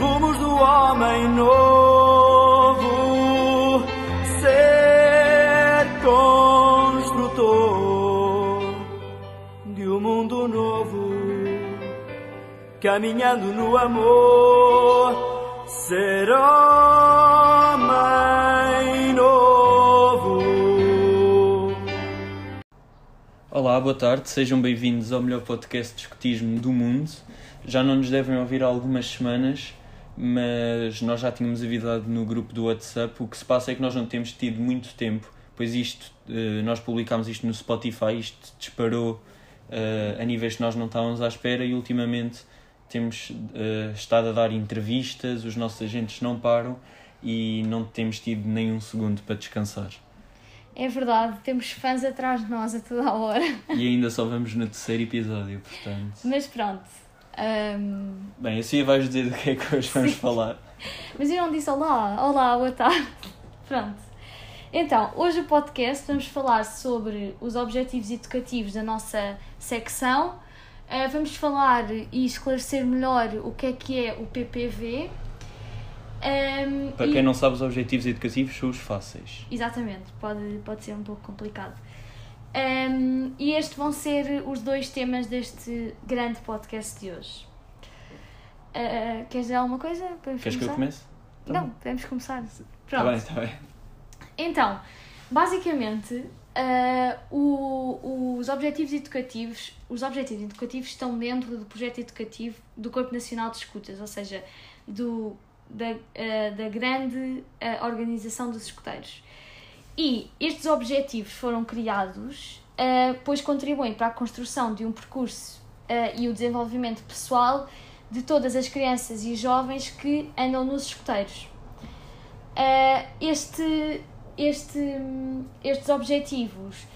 rumos do homem novo, ser construtor de um mundo novo, caminhando no amor, ser homem novo. Olá, boa tarde, sejam bem-vindos ao melhor podcast de escotismo do mundo. Já não nos devem ouvir há algumas semanas, mas nós já tínhamos avisado no grupo do WhatsApp. O que se passa é que nós não temos tido muito tempo, pois isto, eh, nós publicámos isto no Spotify, isto disparou eh, a níveis que nós não estávamos à espera e ultimamente temos eh, estado a dar entrevistas, os nossos agentes não param e não temos tido nem um segundo para descansar. É verdade, temos fãs atrás de nós a toda a hora. E ainda só vamos no terceiro episódio, portanto. Mas pronto. Ahm, Bem, assim vais dizer do que é que hoje vamos falar. mas eu não disse olá. Olá, boa tarde. Pronto. Então, hoje o podcast vamos falar sobre os objetivos educativos da nossa secção. Ah, vamos falar e esclarecer melhor o que é que é o PPV. Ahm, Para e- quem não sabe, os objetivos educativos são os fáceis. Exatamente, pode, pode ser um pouco complicado. Um, e estes vão ser os dois temas deste grande podcast de hoje. Uh, queres dizer alguma coisa? Podemos Queres que eu começar? comece? Tá Não, podemos começar. Pronto. bem, está bem. Então, basicamente, uh, o- os objetivos educativos, os objetivos educativos estão dentro do projeto educativo do Corpo Nacional de Escutas, ou seja, do, da, uh, da grande organização dos escuteiros. E estes objetivos foram criados, uh, pois contribuem para a construção de um percurso uh, e o desenvolvimento pessoal de todas as crianças e jovens que andam nos escuteiros. Uh, este, este, estes objetivos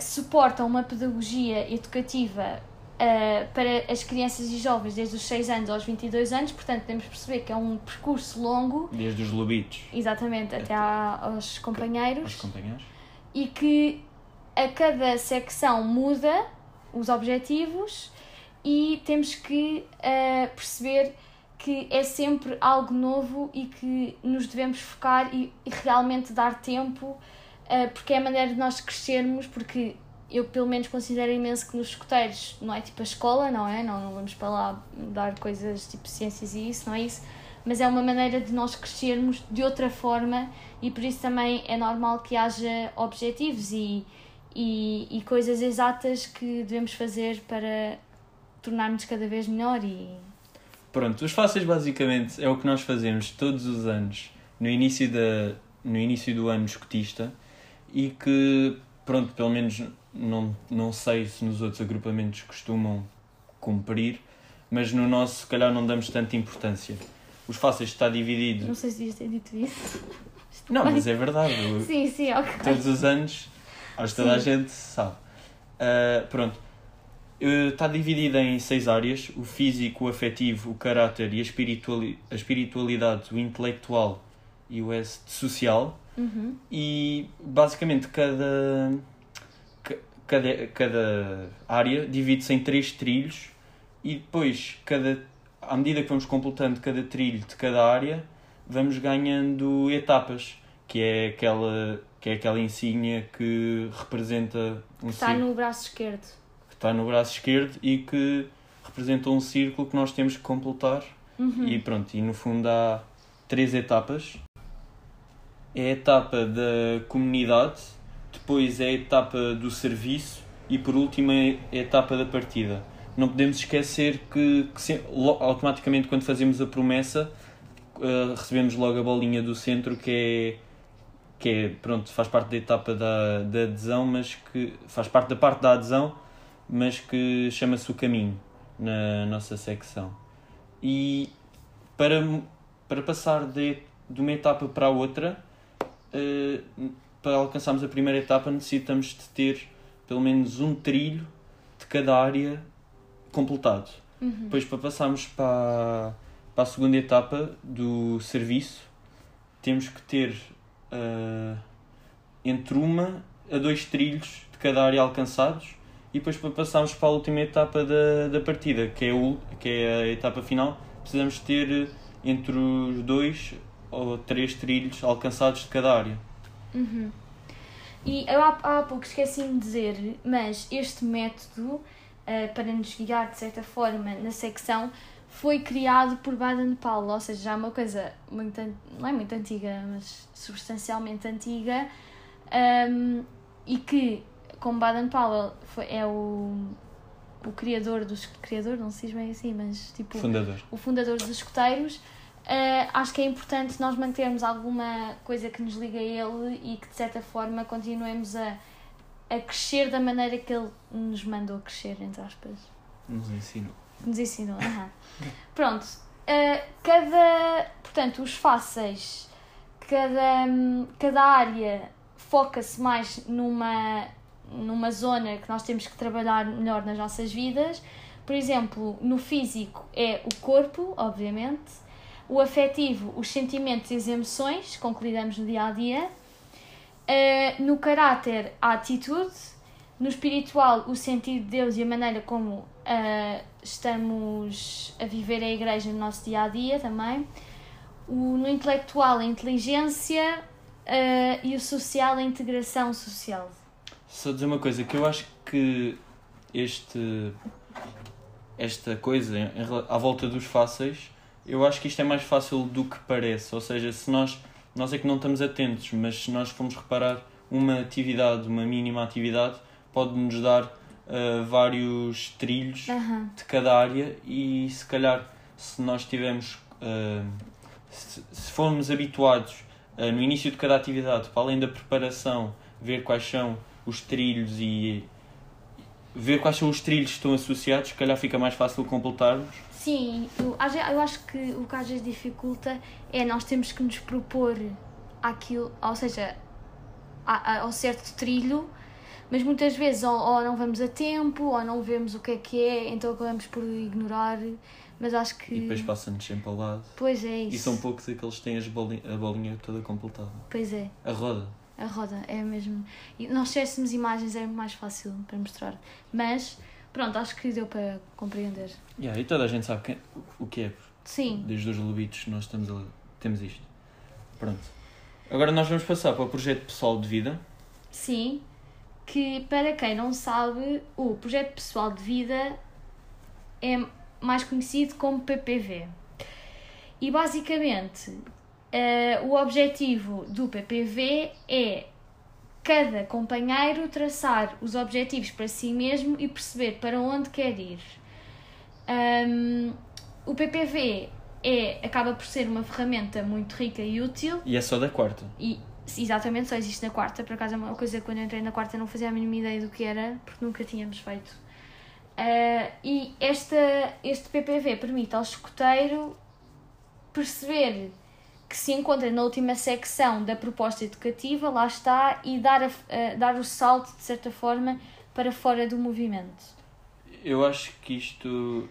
suportam uma pedagogia educativa uh, para as crianças e jovens desde os 6 anos aos 22 anos, portanto, temos de perceber que é um percurso longo, Desde os lobitos exatamente, até à- aos companheiros. Aos companheiros. e que a cada secção muda os objetivos e temos que eh, perceber que é sempre algo novo e que nos devemos focar e, e realmente dar tempo eh, porque é a maneira de nós crescermos porque eu pelo menos considero imenso que nos escuteiros não é tipo a escola, não é? Não, não vamos para lá dar coisas tipo ciências e isso, não é isso? Mas é uma maneira de nós crescermos de outra forma e por isso também é normal que haja objetivos e, e, e coisas exatas que devemos fazer para tornarmos cada vez melhor e Pronto, os fáceis basicamente é o que nós fazemos todos os anos no início, da, no início do ano escotista e que, pronto, pelo menos não, não sei se nos outros agrupamentos costumam cumprir, mas no nosso, se calhar, não damos tanta importância. Os fáceis está dividido. não sei se devias ter dito isso. Não, mas é verdade. Sim, sim, ok. todos os anos, acho que toda a gente sabe. Ah, pronto, está dividido em seis áreas: o físico, o afetivo, o caráter e a, espirituali a espiritualidade, o intelectual e o S social. Uhum. E basicamente cada, ca- cada, cada área divide-se em três trilhos e depois cada, à medida que vamos completando cada trilho de cada área vamos ganhando etapas que é aquela que é aquela insígnia que representa um Está círculo no braço esquerdo. que está no braço esquerdo e que representa um círculo que nós temos que completar Uhum. e pronto, e no fundo há três etapas. É a etapa da comunidade, depois é a etapa do serviço e por último é a etapa da partida. Não podemos esquecer que, que se- automaticamente quando fazemos a promessa eh, recebemos logo a bolinha do centro que é que é, pronto, faz parte da etapa da, da adesão, mas que faz parte da parte da adesão, mas que chama-se o caminho na nossa secção. E para, para passar de, de uma etapa para a outra, eh, para alcançarmos a primeira etapa, necessitamos de ter pelo menos um trilho de cada área completado. Uhum. Depois, para passarmos para, para a segunda etapa do serviço, temos que ter eh, entre uma a dois trilhos de cada área alcançados e depois para passarmos para a última etapa da, da partida, que é, o, que é a etapa final, precisamos ter entre os dois ou três trilhos alcançados de cada área. Uhum. E eu há, há pouco esqueci-me de dizer, mas este método, uh, para nos guiar de certa forma na secção, foi criado por Baden-Powell, ou seja, já é uma coisa muito, não é muito antiga, mas substancialmente antiga, um, e que, como Baden-Powell é o, o criador dos... criador, não se diz bem assim, mas tipo... Fundador. O fundador dos escuteiros, Uh, acho que é importante nós mantermos alguma coisa que nos liga a ele e que de certa forma continuemos a, a crescer da maneira que ele nos mandou crescer, entre aspas. Nos ensinou. Nos ensinou, aham. Pronto. Uh, cada. Portanto, os fáceis, cada, cada área foca-se mais numa, numa zona que nós temos que trabalhar melhor nas nossas vidas. Por exemplo, no físico é o corpo, obviamente o afetivo, os sentimentos e as emoções, com que lidamos no dia a dia, uh, no caráter, a atitude, no espiritual, o sentido de Deus e a maneira como uh, estamos a viver a igreja no nosso dia a dia também, o, no intelectual, a inteligência uh, e o social, a integração social. Só dizer uma coisa, que eu acho que este, esta coisa em, à volta dos fáceis eu acho que isto é mais fácil do que parece. Ou seja, se nós, nós é que não estamos atentos, mas se nós formos reparar uma atividade, uma mínima atividade, pode-nos dar uh, vários trilhos uhum. de cada área e se calhar se nós tivermos, uh, se, se formos habituados uh, no início de cada atividade, para além da preparação, ver quais são os trilhos e ver quais são os trilhos que estão associados, se calhar fica mais fácil completarmos Sim, eu, eu acho que o que às vezes dificulta é nós temos que nos propor aquilo, ou seja, ao certo trilho, mas muitas vezes ou, ou, não vamos a tempo, ou não vemos o que é que é, então acabamos por ignorar. Mas acho que. E depois passa-nos sempre ao lado. Pois é isso. E são poucos aqueles que têm as bolinha, a bolinha toda completada. Pois é. A roda. A roda, é mesmo. E nós tivéssemos imagens é mais fácil para mostrar. Mas Pronto, acho que deu para compreender. Yeah, e toda a gente sabe quem, o que é. Sim. Desde os Lubitos nós estamos temos isto. Pronto. Agora nós vamos passar para o projeto pessoal de vida. Sim, que para quem não sabe, o projeto pessoal de vida é mais conhecido como PPV. E basicamente, uh, o objetivo do PPV é cada companheiro traçar os objetivos para si mesmo e perceber para onde quer ir. Um, o PPV é, acaba por ser uma ferramenta muito rica e útil. E é só da quarta. E, exatamente, só existe na quarta. Por acaso é uma coisa que quando eu entrei na quarta não fazia a mínima ideia do que era, porque nunca tínhamos feito. Uh, e esta, este PPV permite ao escoteiro perceber que se encontra na última secção da proposta educativa, lá está, e dar, a, a, dar o salto, de certa forma, para fora do movimento. Eu acho que isto,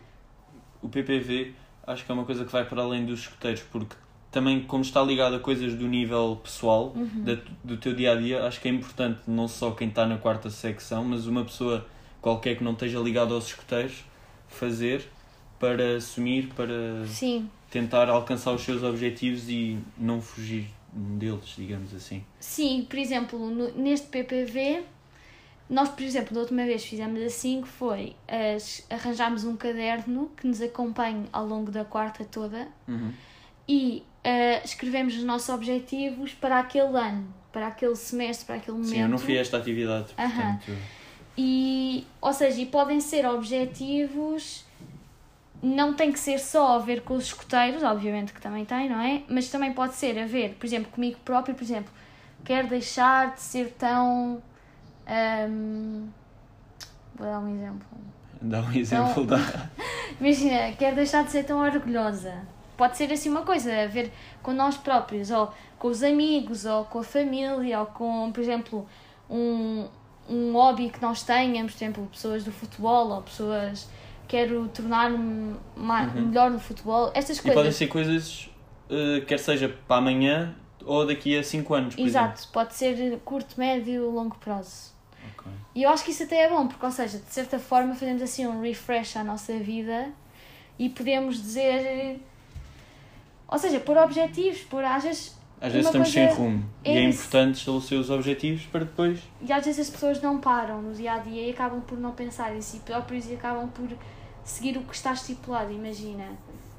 o PPV, acho que é uma coisa que vai para além dos escuteiros, porque também, como está ligado a coisas do nível pessoal, uhum. da, do teu dia a dia, acho que é importante não só quem está na quarta secção, mas uma pessoa qualquer que não esteja ligada aos escuteiros fazer para assumir, para. Sim tentar alcançar os seus objetivos e não fugir deles, digamos assim. Sim, por exemplo, no, neste PPV, nós, por exemplo, da última vez fizemos assim, que foi as, arranjámos um caderno que nos acompanhe ao longo da quarta toda uhum. e uh, escrevemos os nossos objetivos para aquele ano, para aquele semestre, para aquele momento. Sim, eu não fiz esta atividade, portanto... Uhum. E, ou seja, e podem ser objetivos não tem que ser só a ver com os escuteiros, obviamente que também tem, não é? Mas também pode ser a ver, por exemplo, comigo próprio, por exemplo, quero deixar de ser tão. Um, vou dar um exemplo. Dá um exemplo, então, dá. Imagina, quero deixar de ser tão orgulhosa. Pode ser assim uma coisa, a ver com nós próprios, ou com os amigos, ou com a família, ou com, por exemplo, um, um hobby que nós tenhamos, por exemplo, pessoas do futebol, ou pessoas quero tornar-me uhum. melhor no futebol, estas coisas. E podem ser coisas, uh, quer seja para amanhã ou daqui a 5 anos, por Exato, exemplo. pode ser curto, médio, longo prazo. Okay. E eu acho que isso até é bom, porque, ou seja, de certa forma fazemos assim um refresh à nossa vida e podemos dizer. Ou seja, pôr objetivos, pôr às vezes. Às vezes estamos sem rumo é e é importante estabelecer os objetivos para depois. E às vezes as pessoas não param no dia a dia e acabam por não pensar em si próprios e acabam por seguir o que está estipulado, imagina.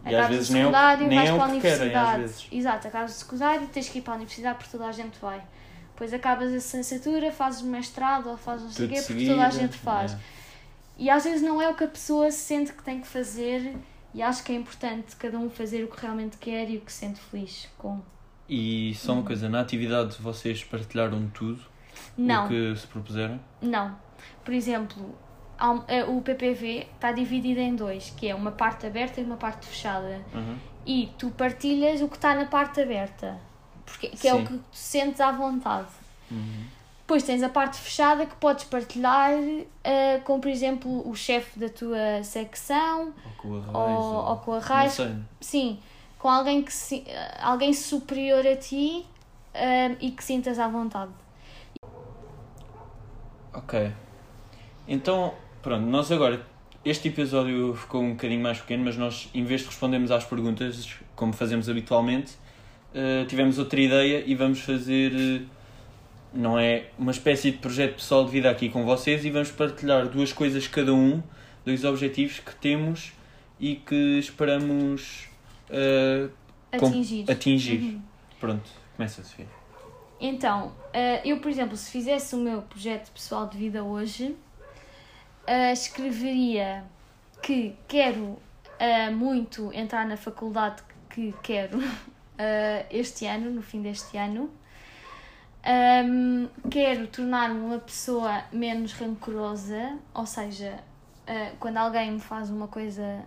E Acabas o nem é secundário, nem vais é o para a querem, universidade. vezes. Exato, acabas o secundário, tens que ir para a universidade porque toda a gente vai. Depois acabas a licenciatura, fazes mestrado ou fazes não sei o quê, porque toda a gente faz. é. E às vezes não é o que a pessoa sente que tem que fazer e acho que é importante cada um fazer o que realmente quer e o que se sente feliz com. E só uma coisa, na atividade vocês partilharam tudo Não, o que se propuseram? não. Por exemplo, o PPV está dividido em dois, que é uma parte aberta e uma parte fechada. Uhum. E tu partilhas o que está na parte aberta, porque, que é Sim. o que tu sentes à vontade. Uhum. Depois tens a parte fechada que podes partilhar eh, com, por exemplo, o chefe da tua secção Ou com a raiz. ou, ou com a raiz. Sim, com alguém, que se, eh, alguém superior a ti eh, e que sintas à vontade. Ok. Então, pronto, nós agora. Este episódio ficou um bocadinho mais pequeno, mas nós, em vez de respondermos às perguntas, como fazemos habitualmente, eh, tivemos outra ideia e vamos fazer. eh, não é uma espécie de projeto pessoal de vida aqui com vocês e vamos partilhar duas coisas cada um, dois objetivos que temos e que esperamos Com- Atingir. atingir. Uhum. Pronto, começa Sofia. Então, eu, por exemplo, se fizesse o meu projeto pessoal de vida hoje, eh, escreveria que quero eh, muito entrar na faculdade que quero eh, este ano, no fim deste ano. Ahm, quero tornar-me uma pessoa menos rancorosa, ou seja, quando alguém me faz uma coisa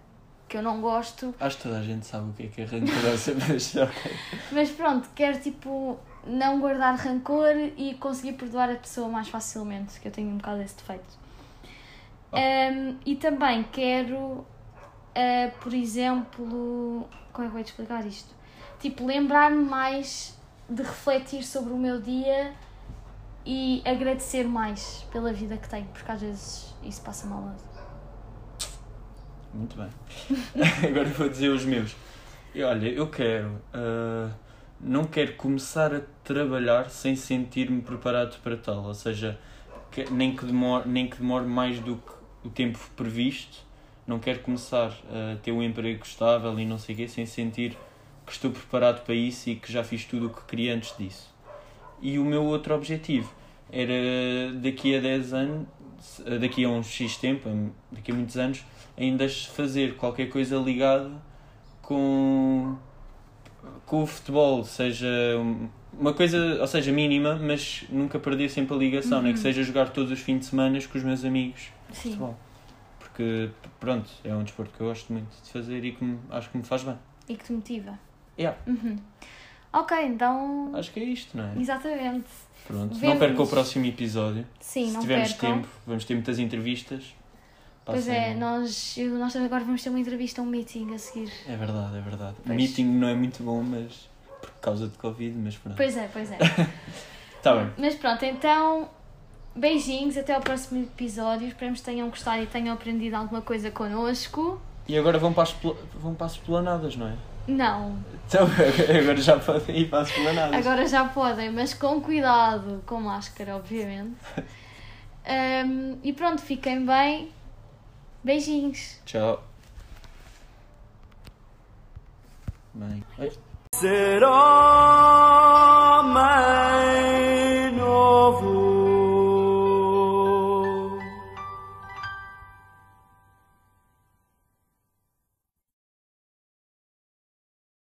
que eu não gosto, Acho que toda a gente sabe o que é que é rancorosa, mas ok. Mas pronto, quero tipo não guardar rancor e conseguir perdoar a pessoa mais facilmente, que eu tenho um bocado esse defeito. Oh. Um, e também quero, uh, por exemplo, como é que eu vou te explicar isto? Tipo, lembrar-me mais de refletir sobre o meu dia e agradecer mais pela vida que tenho, porque às vezes isso passa mal. Muito bem. Agora vou dizer os meus. E olha, eu quero. ah, não quero começar a trabalhar sem sentir-me preparado para tal. Ou seja, que- nem, que demore, nem que demore mais do que o tempo previsto. Não quero começar a ter um emprego estável e não sei o quê sem sentir que estou preparado para isso e que já fiz tudo o que queria antes disso. E o meu outro objetivo era daqui a 10 anos, daqui a uns X tempo, daqui a muitos anos, ainda fazer qualquer coisa ligada com, com o futebol, seja uma coisa, ou seja, mínima, mas nunca perder sempre a ligação, nem que seja jogar todos os fins de semana com os meus amigos Sim. futebol. Porque, pronto, é um desporto que eu gosto muito de fazer e que me- acho que me faz bem. E que te motiva. Yeah. Uhum. Ok, então. Acho que é isto, não é? Exatamente. Pronto. Não Vemos. perca o próximo episódio. Sim, Se não tivermos percam. tempo, vamos ter muitas entrevistas. Pois é, nós, nós agora vamos ter uma entrevista, um meeting a seguir. É verdade, é verdade. Pois. Meeting não é muito bom, mas por causa de Covid, mas pronto. Pois é, pois é. Tá bem. Mas pronto, então, beijinhos, até ao próximo episódio. Esperamos que tenham gostado e tenham aprendido alguma coisa connosco. E agora vão para as, vão para as esplanadas, não é? Não, Então, agora já podem ir para as esplanadas. agora já podem, mas com cuidado, com máscara, obviamente. Ahm, e pronto, fiquem bem. Beijinhos. Tchau. Bem. said all my